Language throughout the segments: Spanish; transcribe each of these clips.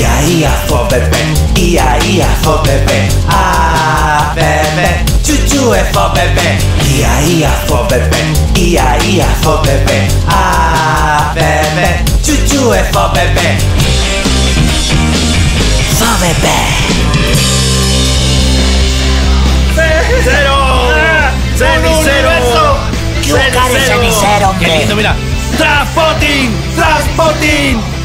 Ia ia fo bebé, ia ia fo bebé, ah bebé, chuchu é fo bebé. Ia ia fo bebé, ia ia fo bebé, ah bebé, chuchu é fo bebé. Fo bebé. ¡Cero! ¡Cenicero! ¿Qué cenicero, hombre? ¡Qué lindo, mira! ¡Transpotting! ¡Transpotting!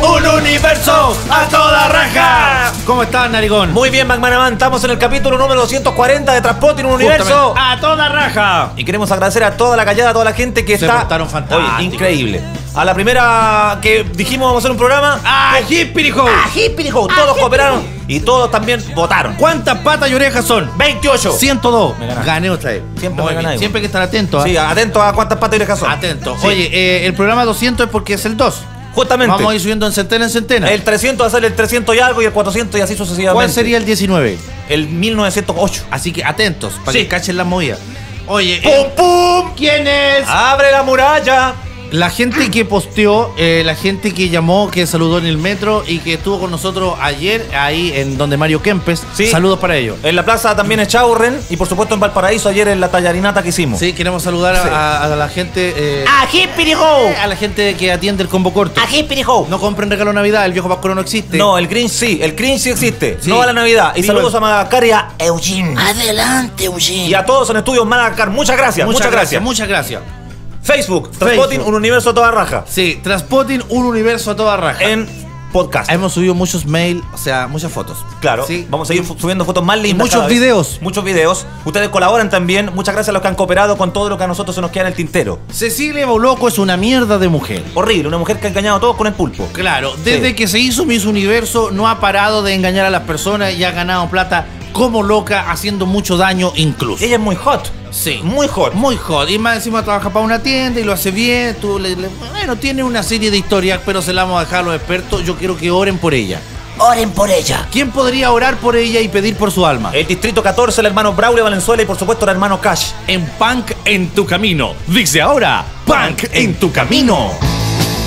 ¡Un universo a toda raja! ¿Cómo estás, Narigón? Muy bien, McManaman, estamos en el capítulo número 240 de Transporte en un Universo. ¡A toda raja! Y queremos agradecer a toda la callada, a toda la gente que Se está. portaron fantásticos. Oye, increíble. A la primera que dijimos vamos a hacer un programa, ¡Ah, hippirijo! ¡ah, hippirijo! Todos cooperaron y todos también votaron. ¿Cuántas patas y orejas son? 28. 102. Me. Gané otra vez. Siempre me. Siempre hay que estar atento. ¿ah? Sí, atento a cuántas patas y orejas son. Atento. Sí. Oye, eh, el programa 200 es porque es el 2. Justamente. Vamos a ir subiendo en centena en centena. El 300 va a ser el 300 y algo y el 400 y así sucesivamente. ¿Cuál sería el 19? El 1908. Así que atentos, para Sí. que cachen la movida. Oye, ¡Pum, eh, pum! ¿quién es? ¡Abre la muralla! La gente que posteó, eh, la gente que llamó, que saludó en el metro y que estuvo con nosotros ayer ahí en donde Mario Kempes. Sí. Saludos para ellos. En la plaza también es Chaurren y por supuesto en Valparaíso ayer en la tallarinata que hicimos. Sí, queremos saludar a, Sí. a- a la gente. eh, ¡Ají, pirijo! a la gente que atiende el combo corto. ¡Ají, pirijo! No compren regalo Navidad, el viejo Pascuero no existe. No, el Grinch sí, el Grinch sí existe. Sí. No a la Navidad. Y saludos el- a Madagascar y a Eugene. Adelante, Eugene. Y a todos en Estudios Madagascar. Muchas gracias, muchas, gracias, muchas gracias. Facebook, Transpotting, un universo a toda raja. Sí, Transpotting un universo a toda raja. En podcast. Hemos subido muchos mails, o sea, muchas fotos. Claro, Sí. vamos a seguir subiendo fotos más lindas. muchos cada vez. videos. Muchos videos. Ustedes colaboran también. Muchas gracias a los que han cooperado con todo lo que a nosotros se nos queda en el tintero. Cecilia Boloco es una mierda de mujer. Horrible, una mujer que ha engañado a todos con el pulpo. Claro, desde Sí. que se hizo Miss Universo no ha parado de engañar a las personas y ha ganado plata como loca, haciendo mucho daño incluso. Ella es muy hot. Sí. Muy hot. Muy hot. Y más encima trabaja para una tienda y lo hace bien. Tú le- le- bueno, tiene una serie de historias, pero se la vamos a dejar a los expertos. Yo quiero que oren por ella. Oren por ella. ¿Quién podría orar por ella y pedir por su alma? El distrito 14, el hermano Braulio Valenzuela y por supuesto el hermano Cash. En Punk en tu camino. Dice ahora, Punk en tu camino.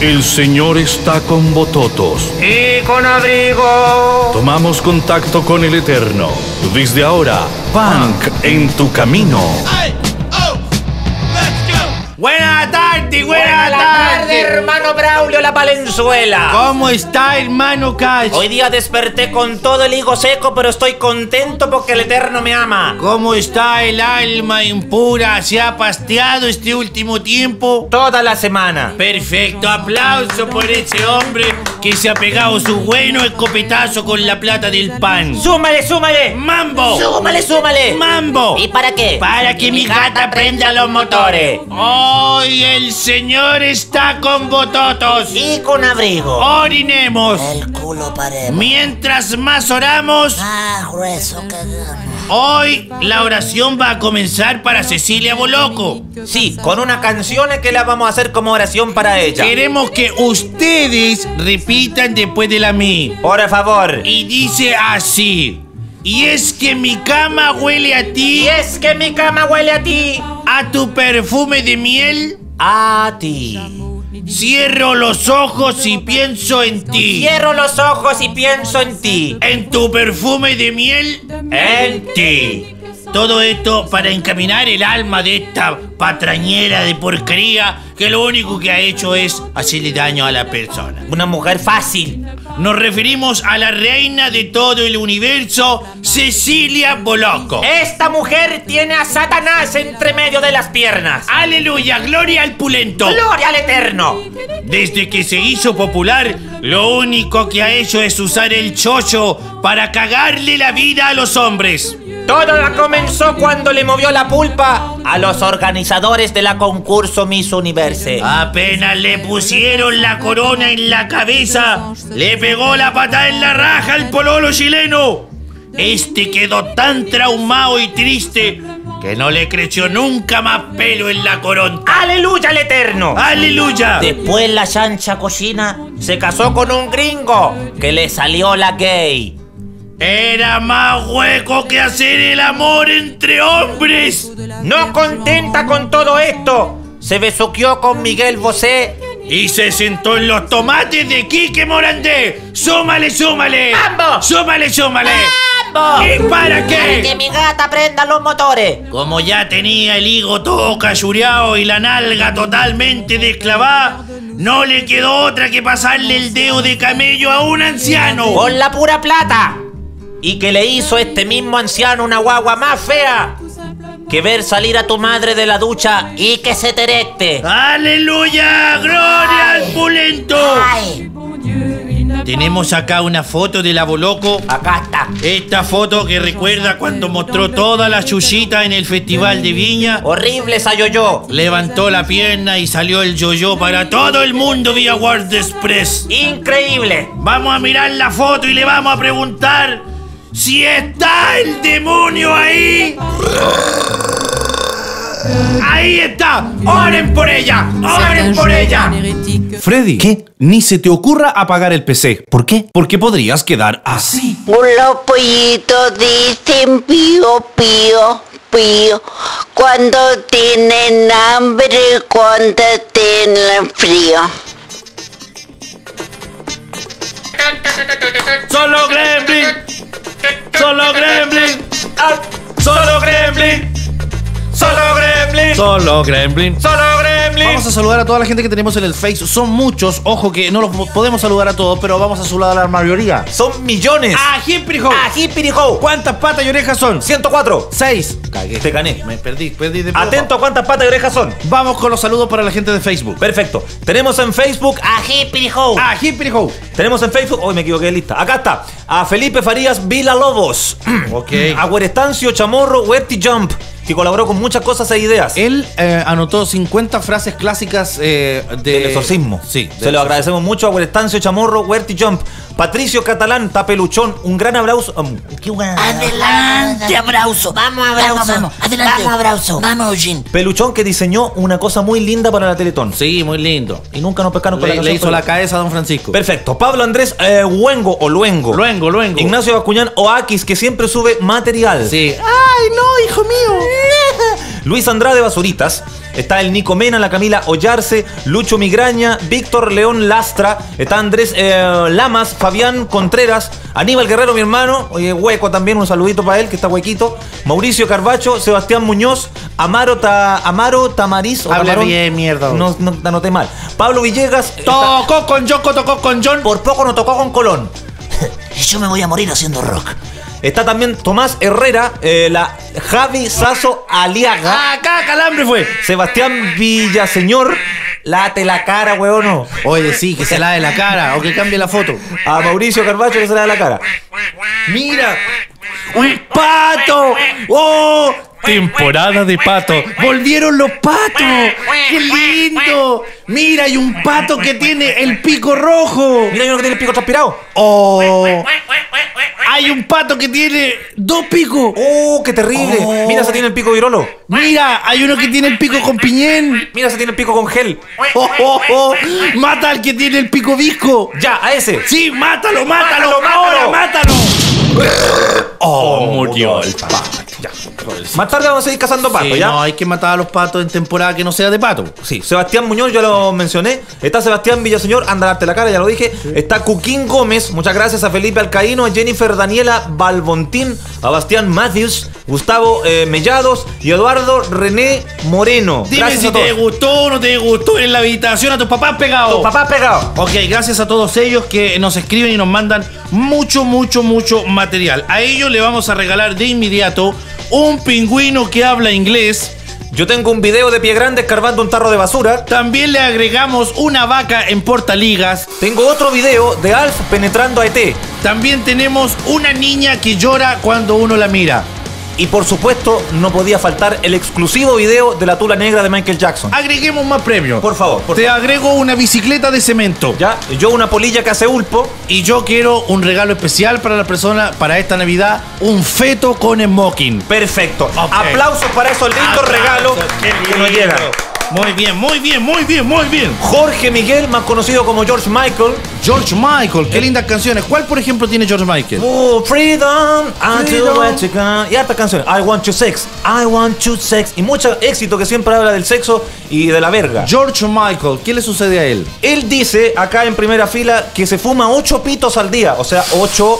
El Señor está con Bototos. Y con abrigo. Tomamos contacto con el Eterno. Desde ahora, Punk en tu camino. Buenas tardes, buenas Buenas tardes, tardes. hermano Braulio La Valenzuela. ¿Cómo está, hermano Cash? Hoy día desperté con todo el higo seco, pero estoy contento porque el Eterno me ama. ¿Cómo está el alma impura? ¿Se ha pasteado este último tiempo? Toda la semana. Perfecto, aplauso por ese hombre que se ha pegado su bueno escopetazo con la plata del pan. Súmale, súmale. ¡Mambo! Súmale, súmale. ¡Mambo! ¿Y para qué? Para que mi gata prenda los motores. Hoy el señor está con bototos. Y con abrigo. Orinemos. El culo paremos. Mientras más oramos, Ah, grueso que hoy la oración va a comenzar para Cecilia Boloco. Sí, con una canción que la vamos a hacer como oración para ella. Queremos que ustedes repitan después de la mí. Por favor. Y dice así. Y es que mi cama huele a ti, Y es que mi cama huele a ti. a tu perfume de miel. A ti. Cierro los ojos y pienso en ti. Cierro los ojos y pienso en ti. En tu perfume de miel. En ti. Todo esto para encaminar el alma de esta patrañera de porquería que lo único que ha hecho es hacerle daño a la persona. Una mujer fácil. Nos referimos a la reina de todo el universo, Cecilia Boloco. Esta mujer tiene a Satanás entre medio de las piernas. Aleluya, gloria al pulento. ¡Gloria al Eterno! Desde que se hizo popular, lo único que ha hecho es usar el chocho para cagarle la vida a los hombres. Todo comenzó cuando le movió la pulpa a los organizadores de la concurso Miss Universe. Apenas le pusieron la corona en la cabeza, le pegó la patada en la raja al pololo chileno. Este quedó tan traumado y triste que no le creció nunca más pelo en la corona. ¡Aleluya al Eterno! ¡Aleluya! Después la chancha cochina se casó con un gringo que le salió la gay. Era más hueco que hacer el amor entre hombres. No contenta con todo esto, se besuqueó con Miguel Bosé y se sentó en los tomates de Quique Morandé. ¡Súmale, súmale! ¡Vamos! ¡Súmale, súmale! ¡Vamos! ¿Y para Que qué? mi gata prenda los motores. Como ya tenía el higo todo cayureado y la nalga totalmente desclavada, no le quedó otra que pasarle el dedo de camello a un anciano. Con la pura plata. Y que le hizo este mismo anciano una guagua más fea que ver salir a tu madre de la ducha y que se te erecte. ¡Aleluya! ¡Gloria al pulento! Ay, Tenemos acá una foto del aboloco. acá está. Esta foto que recuerda cuando mostró toda la chuchita en el Festival de Viña. Horrible esa yo-yo. Levantó la pierna y salió el yo-yo para todo el mundo vía WordPress. Increíble. Vamos a mirar la foto y le vamos a preguntar si está el demonio ahí. Ahí está. Oren por ella. Oren por ella. Freddy, ¿qué? Ni se te ocurra apagar el PC. ¿Por qué? Porque podrías quedar así. Los pollitos dicen pío, pío, pío. Cuando tienen hambre, cuando tienen frío. Solo Gremlin. Solo Gremlin. Solo Gremlin. Solo Gremlin. Solo Gremlin. Solo Vamos a saludar a toda la gente que tenemos en el Face. Son muchos. Ojo que no los podemos saludar a todos, pero vamos a saludar a la mayoría. Son millones. ¡Ah, Hippirijo! Ají pirijo. ¿Cuántas patas y orejas son? 104. Seis. Cagué. Te gané. Me perdí, perdí de Atento a cuántas patas y orejas son. Vamos con los saludos para la gente de Facebook. Perfecto. Tenemos en Facebook a Ají pirijo. ¡Ah, Hippirijo! Tenemos en Facebook, hoy me equivoqué de lista. Acá está. A Felipe Farías Vila Lobos. Ok. A Huerestancio Chamorro Webty Jump, que colaboró con muchas cosas e ideas. Él eh, anotó 50 frases clásicas eh, de- del exorcismo. Sí. Se lo agradecemos mucho a Huerestancio Chamorro Huerti Jump. Patricio Catalán Tapeluchón, un gran abrazo. um, qué buen- Adelante, abrazo. Vamos, abrazo. Vamos, vamos. Adelante. Vamos, abrazo. Vamos, Eugene. Peluchón que diseñó una cosa muy linda para la Teletón. Sí, muy lindo. Y nunca nos pescaron con la Le, le canción, hizo pero- la cabeza a don Francisco. Perfecto. Pablo Andrés eh, Huengo o Luengo. Luengo, luengo. Ignacio Bascuñán Oakis, que siempre sube material. Sí. ¡Ay, no, hijo mío! Luis Andrade Basuritas. Está el Nico Mena, la Camila Ollarse, Lucho Migraña, Víctor León Lastra. Está Andrés eh, Lamas, Fabián Contreras, Aníbal Guerrero, mi hermano. Oye, hueco también, un saludito para él, que está huequito. Mauricio Carbacho, Sebastián Muñoz, Amaro, Ta- Amaro Tamariz. o Habla Tamarón. bien, mierda. No, no te anoté mal. Pablo Villegas. está- Tocó con Yoko, tocó con John. por poco no tocó con Colón. Yo me voy a morir haciendo rock. Está también Tomás Herrera, eh, la Javi Sazo Aliaga. Acá Calambre fue. Sebastián Villaseñor, late la cara, huevono. Oye, sí, que se lave la cara o que cambie la foto. A Mauricio Carbacho que se da la cara. Mira, un pato. ¡Oh! Temporada de pato. Volvieron los patos. ¡Qué lindo! Mira, hay un pato que tiene el pico rojo. Mira, hay uno que tiene el pico transpirado. ¡Oh! Hay un pato que tiene dos picos. ¡Oh, qué terrible! Oh. Mira, se tiene el pico virolo. Mira, hay uno que tiene el pico con piñén. Mira, se tiene el pico con gel. ¡Oh, oh, oh! Mata al que tiene el pico visco. Ya, a ese. Sí, mátalo, mátalo, Mátalo, ahora, mátalo. mátalo. Oh, murió el pato. Más tarde vamos a seguir cazando patos, Sí, ¿ya? no, hay que matar a los patos en temporada que no sea de pato. Sí, Sebastián Muñoz, ya lo mencioné. Está Sebastián Villaseñor, anda a darte la cara, ya lo dije. Está Cuquín Gómez, muchas gracias a Felipe Alcaíno, a Jennifer Daniela Balbontín, a Bastián Matthews, Gustavo eh, Mellados y Eduardo René Moreno. Dime gracias si a te gustó o no te gustó en la habitación a tus papás pegados. Tu papá pegado. Ok, gracias a todos ellos que nos escriben y nos mandan mucho, mucho, mucho material. A ellos le vamos a regalar de inmediato un pingüino que habla inglés. Yo tengo un video de pie grande escarbando un tarro de basura. También le agregamos una vaca en portaligas. Tengo otro video de Alf penetrando a ET. También tenemos una niña que llora cuando uno la mira. Y por supuesto, no podía faltar el exclusivo video de la tula negra de Michael Jackson. Agreguemos más premios. Por favor, por Te favor. agrego una bicicleta de cemento. Ya, yo una polilla que hace ulpo. Y yo quiero un regalo especial para la persona para esta Navidad, un feto con smoking. Perfecto. Aplausos para esos lindos regalos que nos llegan. Muy bien, muy bien, muy bien, muy bien. Jorge Miguel, más conocido como George Michael, George Michael, qué lindas canciones. ¿Cuál, por ejemplo, tiene George Michael? Oh, freedom, you can- Y hartas canciones. I want you sex, I want you sex. Y mucho éxito que siempre habla del sexo y de la verga. George Michael, ¿qué le sucede a él? Él dice acá en primera fila que se fuma 8 pitos al día, o sea, 8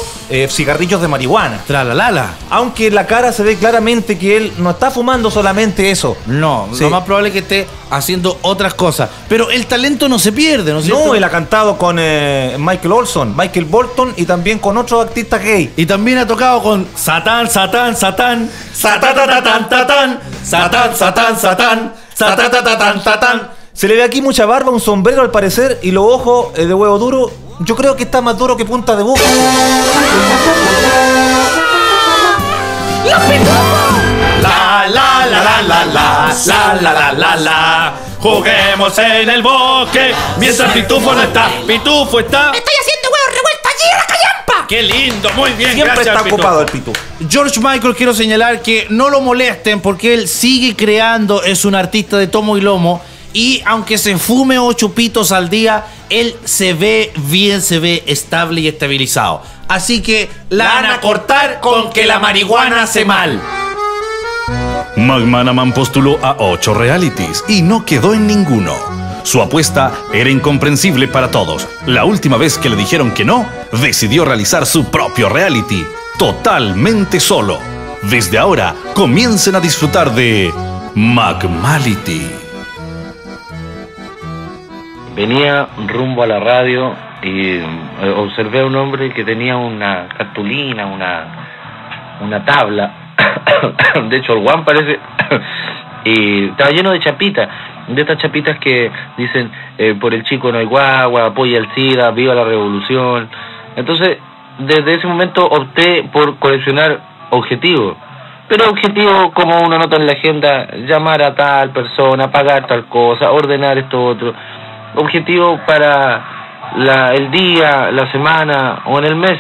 cigarrillos de marihuana. Tralalala. Aunque en la cara se ve claramente que él no está fumando solamente eso. No, Sí. lo más probable es que esté haciendo otras cosas. Pero el talento no se pierde, ¿no es cierto? No, él ha cantado con eh, Michael Olson, Michael Bolton y también con otros artistas gay. Y también ha tocado con Satán, Satán, Satán. Satatatán, tatán. Satán, Satán, Satán. Satatatán, tatán. Se le ve aquí mucha barba, un sombrero al parecer y los ojos eh, de huevo duro. Yo creo que está más duro que punta de boca. La, la, la, la, la, la, la, la, la, la, la. Juguemos en el bosque mientras Pitufo no está. Pitufo está. Estoy haciendo huevos revueltos allí en la callampa. Qué lindo, muy bien, Siempre gracias. está Pitufo. ocupado el pito. George Michael, quiero señalar que no lo molesten porque él sigue creando, es un artista de tomo y lomo. Y aunque se fume ocho pitos al día, él se ve bien, se ve estable y estabilizado. Así que la van a cortar con que la marihuana hace mal. McManaman postuló a ocho realities y no quedó en ninguno. Su apuesta era incomprensible para todos. La última vez que le dijeron que no, decidió realizar su propio reality, totalmente solo. Desde ahora, comiencen a disfrutar de McMality. Venía rumbo a la radio y eh, observé a un hombre que tenía una cartulina, una, una tabla. de hecho, el Juan parece. y estaba lleno de chapitas. De estas chapitas que dicen: eh, Por el chico no hay guagua, apoya el SIDA, viva la revolución. Entonces, desde ese momento opté por coleccionar objetivos. Pero objetivo, como uno nota en la agenda, llamar a tal persona, pagar tal cosa, ordenar esto otro. Objetivo para la, el día, la semana o en el mes.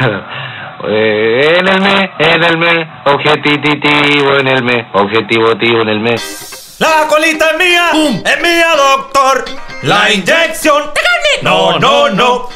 Eh, en el mes, en el mes, objetivo en el mes, objetivo en el mes. La colita es mía, es mía, doctor. La inyección. No, no, no.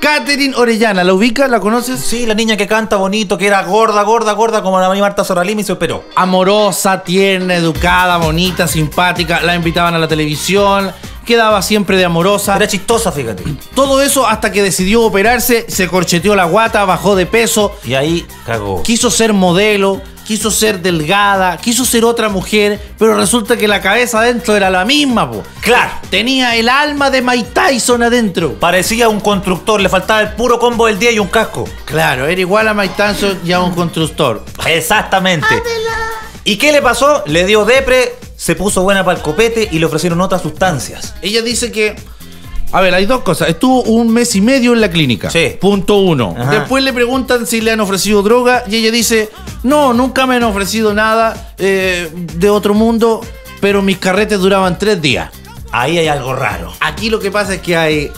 Catherine Orellana, ¿la ubica? ¿La conoces? Sí, la niña que canta bonito, que era gorda, gorda, gorda, como la María Marta Soralimi y se operó. Amorosa, tierna, educada, bonita, simpática. La invitaban a la televisión, quedaba siempre de amorosa. Era chistosa, fíjate. Todo eso hasta que decidió operarse, se corcheteó la guata, bajó de peso, Y ahí cagó. quiso ser modelo, quiso ser delgada, quiso ser otra mujer, pero resulta que la cabeza adentro era la misma, po. Claro. Tenía el alma de Mike Tyson adentro. Parecía un constructor, le faltaba el puro combo del día y un casco. Claro, era igual a Mike Tyson y a un constructor. Exactamente. ¿Y qué le pasó? Le dio depre, se puso buena para el copete y le ofrecieron otras sustancias. Ella dice que. A ver, hay dos cosas. Estuvo un mes y medio en la clínica. Sí. Punto uno. Ajá. Después le preguntan si le han ofrecido droga y ella dice: No, nunca me han ofrecido nada eh, de otro mundo, pero mis carretes duraban tres días. Ahí hay algo raro. Aquí lo que pasa es que hay.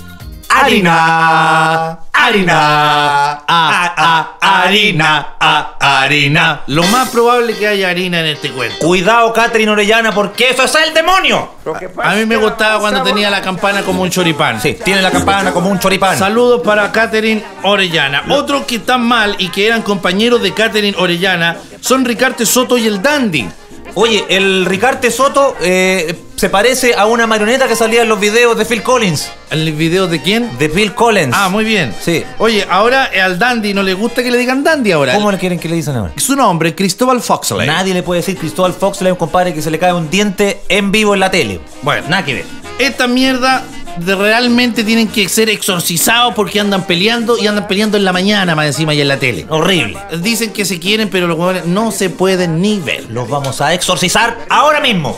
Harina, harina, Ah, ah, harina, ah, harina. Lo más probable que haya harina en este cuento. Cuidado, Catherine Orellana, porque eso es el demonio. A mí me gustaba cuando tenía la campana como un choripán. Sí, tiene la campana como un choripán. Saludos para Catherine Orellana. Otros que están mal y que eran compañeros de Catherine Orellana son Ricarte Soto y el Dandy. Oye, el Ricarte Soto eh, se parece a una marioneta que salía en los videos de Phil Collins. ¿El video de quién? De Phil Collins. Ah, muy bien. Sí. Oye, ahora eh, al Dandy no le gusta que le digan Dandy ahora. ¿Cómo le quieren que le dicen ahora? Su nombre, Cristóbal Foxley. Nadie le puede decir Cristóbal Fox, un compadre que se le cae un diente en vivo en la tele. Bueno. nada que ver. Esta mierda de realmente tienen que ser exorcizados porque andan peleando y andan peleando en la mañana más encima y en la tele. Horrible. Dicen que se quieren, pero los huevones no se pueden ni ver. Los vamos a exorcizar ahora mismo.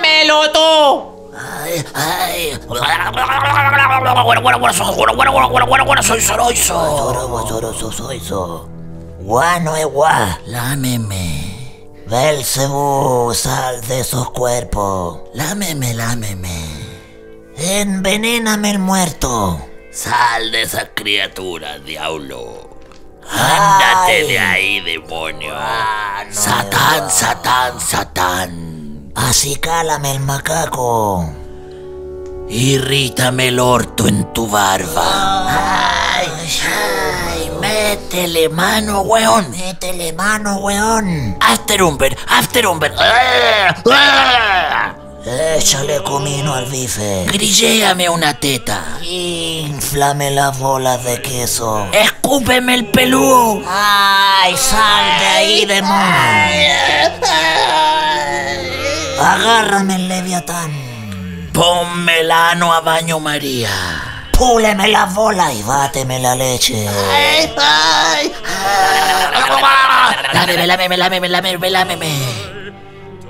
¡Melo tú! Ay, ay. Bueno, bueno, bueno, so- bueno, bueno, bueno, bueno, bueno, bueno, soy soroizo. Sorobo, soroso, soizo. Guano es gua. Lámeme. Belcebú, sal de esos cuerpos. Lámeme, lámeme. Envenéname el muerto. Sal de esa criatura, diablo. Ándate de ahí, demonio. Satán, Satán, Satán. Así cálame el macaco. Irrítame el orto en tu barba. Ay, ay, métele mano, weón. Métele mano, weón. Afterumber, Afterumber. Échale comino al bife. Grilléame una teta. Inflame las bolas de queso. Escúpeme el peludo. Ay, sal de ahí, demonio. Agárrame el leviatán. Ponme el ano a baño María. Púleme las bolas y báteme la leche. Ay, ay. Lámeme, lámeme, lámeme, lámeme, lámeme.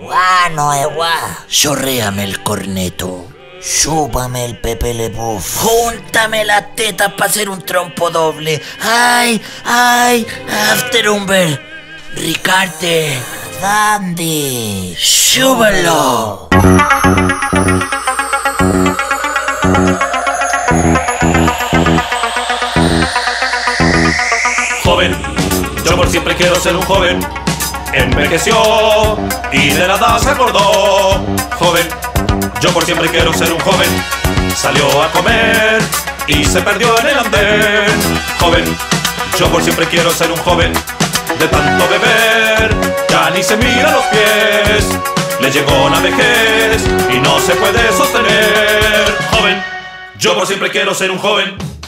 Guano es guá. Chorréame el corneto. Chúpame el Pepe Le Puff. Júntame las tetas para hacer un trompo doble. Ay, ay, Afterumber. Ricarte. Dandy. Súbelo. Quiero ser un joven. Envejeció y de nada se acordó. Joven, yo por siempre quiero ser un joven. Salió a comer y se perdió en el andén. Joven, yo por siempre quiero ser un joven. De tanto beber, ya ni se mira los pies. Le llegó la vejez y no se puede sostener. Joven, yo por siempre quiero ser un joven.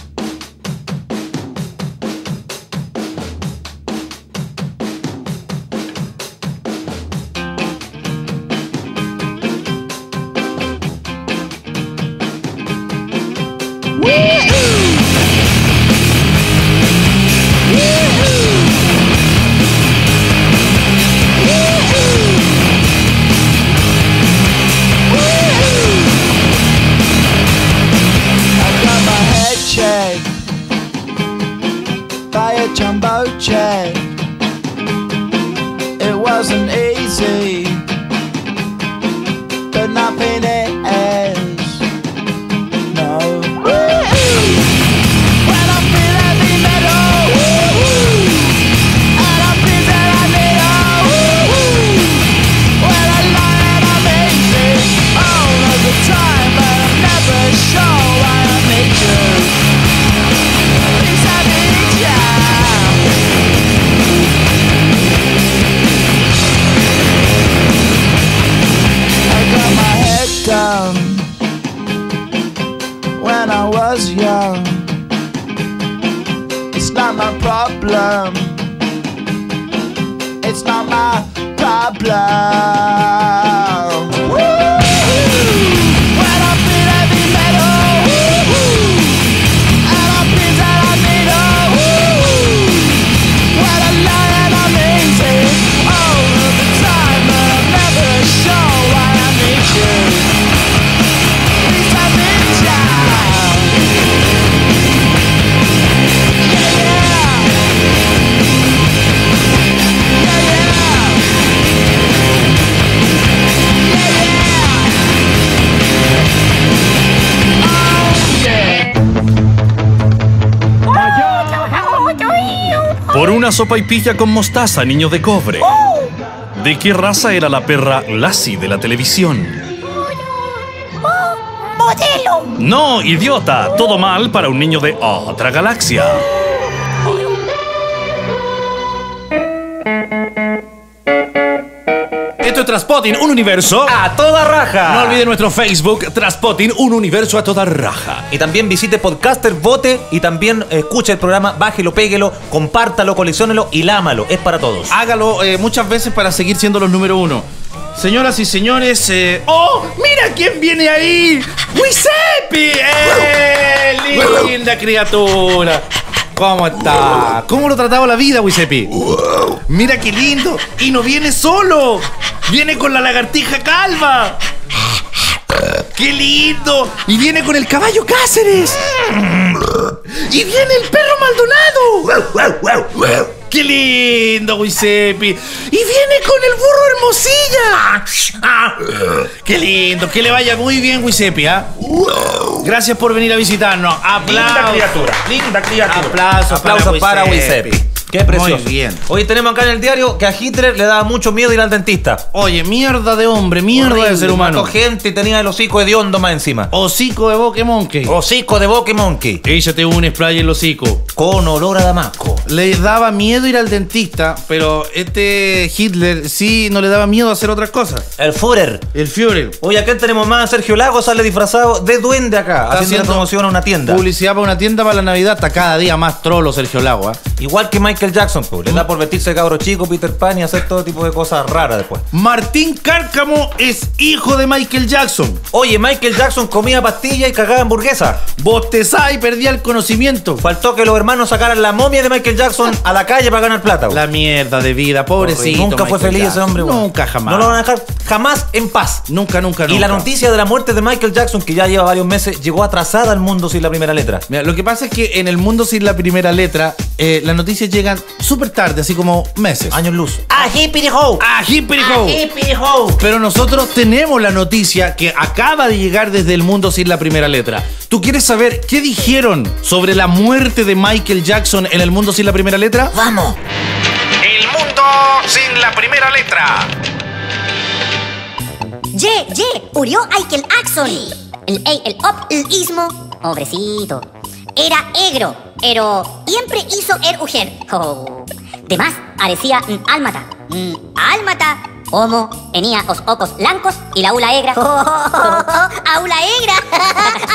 Una sopa y pilla con mostaza, niño de cobre. ¿De qué raza era la perra Lassie de la televisión? Modelo. No, idiota, todo mal para un niño de otra galaxia. Traspotting, un universo. ¡A toda raja! No olviden nuestro Facebook, Traspotting, un universo a toda raja. Y también visite Podcaster, vote y también eh, escuche el programa, bájelo, péguelo, compártalo, colecciónelo y lámalo. Es para todos. Hágalo eh, muchas veces para seguir siendo los número uno. Señoras y señores, eh... ¡Oh! ¡Mira quién viene ahí! ¡Wisepi! ¡Eh! ¡Linda criatura! ¿Cómo está? ¿Cómo lo trataba la vida, Wisepi? Mira qué lindo. Y no viene solo. Viene con la lagartija calva. ¡Qué lindo! Y viene con el caballo Cáceres. Y viene el perro Maldonado. ¡Qué lindo, Giuseppe! ¡Y viene con el burro Hermosilla! ¡Qué lindo! Que le vaya muy bien, Giuseppe, ¿ah? Gracias por venir a visitarnos. ¡Aplausos! Linda criatura, linda criatura. Aplausos, Aplausos para Giuseppe. Qué precioso. Muy bien. Hoy tenemos acá en el diario que a Hitler le daba mucho miedo ir al dentista. Oye, mierda de hombre, mierda de ser humano. mató gente y tenía el hocico hediondo más encima. Hocico de Boque Monkey. Hocico de Boque Monkey. Échate un spray en el hocico. Con olor a damasco. Le daba miedo ir al dentista, pero este Hitler sí no le daba miedo hacer otras cosas. El Führer. El Führer. Hoy acá tenemos más. Sergio Lago sale disfrazado de duende acá, Está haciendo, promoción a una tienda. Publicidad para una tienda para la Navidad. Está cada día más trolo Sergio Lago. ¿ah? Igual que Michael Jackson, pues. Le da por vestirse de cabro chico, Peter Pan y hacer todo tipo de cosas raras después. Martín Cárcamo es hijo de Michael Jackson. Oye, Michael Jackson comía pastillas y cagaba hamburguesa. Bostezaba y perdía el conocimiento. Faltó que los hermanos sacaran la momia de Michael Jackson a la calle para ganar plata. güey. La mierda de vida, pobrecito. Nunca fue feliz ese hombre. Nunca, jamás. No lo van a dejar jamás en paz. Nunca, nunca, nunca. Y la noticia de la muerte de Michael Jackson, que ya lleva varios meses, llegó atrasada al mundo sin la primera letra. Mira, lo que pasa es que en el mundo sin la primera letra, eh, las noticias llegan súper tarde, así como meses. Años luz. ¡Ah, hippity ho! ¡Ah, hippity ho! ¡Ah, hippity ho! Pero nosotros tenemos la noticia que acaba de llegar desde el mundo sin la primera letra. ¿Tú quieres saber qué dijeron sobre la muerte de Michael Jackson en el mundo sin la primera letra? ¡Vamos! El mundo sin la primera letra. Ye, ye, murió Michael Jackson. El ey, el op, el ismo, pobrecito. Era egro, pero siempre hizo er ujer. Oh. De más, parecía. Mm, álmata. Homo tenía los ojos blancos y la ula egra. ¡Aula egra!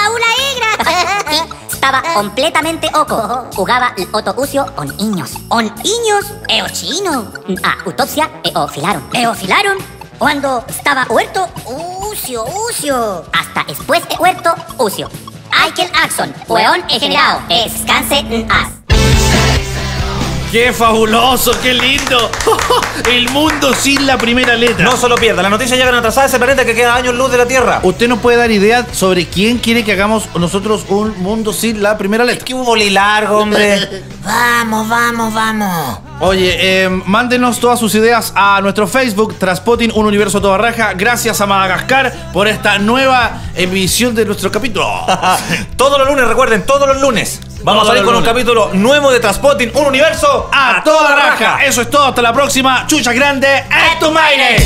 ¡Aula egra! y estaba completamente oco. Jugaba el oto ucio con niños. ¿On niños? Eo chino. A autopsia eofilaron. ¿Eofilaron? Cuando estaba huerto, ucio, ucio. Hasta después de huerto, ucio. Michael Jackson, hueón generado. Descanse en as. ¡Qué fabuloso! ¡Qué lindo! el mundo sin la primera letra. No se lo pierda, las noticias llegan atrasadas ese planeta que queda años luz de la Tierra. ¿Usted nos puede dar ideas sobre quién quiere que hagamos nosotros un mundo sin la primera letra? ¿Qué hubo largo, hombre? ¡Vamos, vamos, vamos! Oye, eh, mándenos todas sus ideas a nuestro Facebook, Transpotting Un Universo a Toda Raja. Gracias a Madagascar por esta nueva emisión de nuestro capítulo. todos los lunes, recuerden, todos los lunes. Vamos Todos a salir con un capítulo nuevo de Transpotting, un universo a toda raja. Eso es todo. Hasta la próxima. Chucha grande. ¡Es tu maire!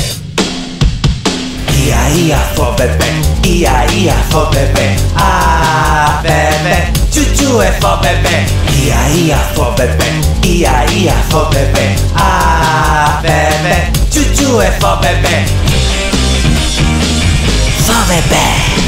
Fo bebé, ia ia fo bebé, ah bebé, chuchu é fo bebé, ia ia fo bebé, ia ia fo bebé, ah bebé, chuchu é fo bebé. ¡Fo bebé!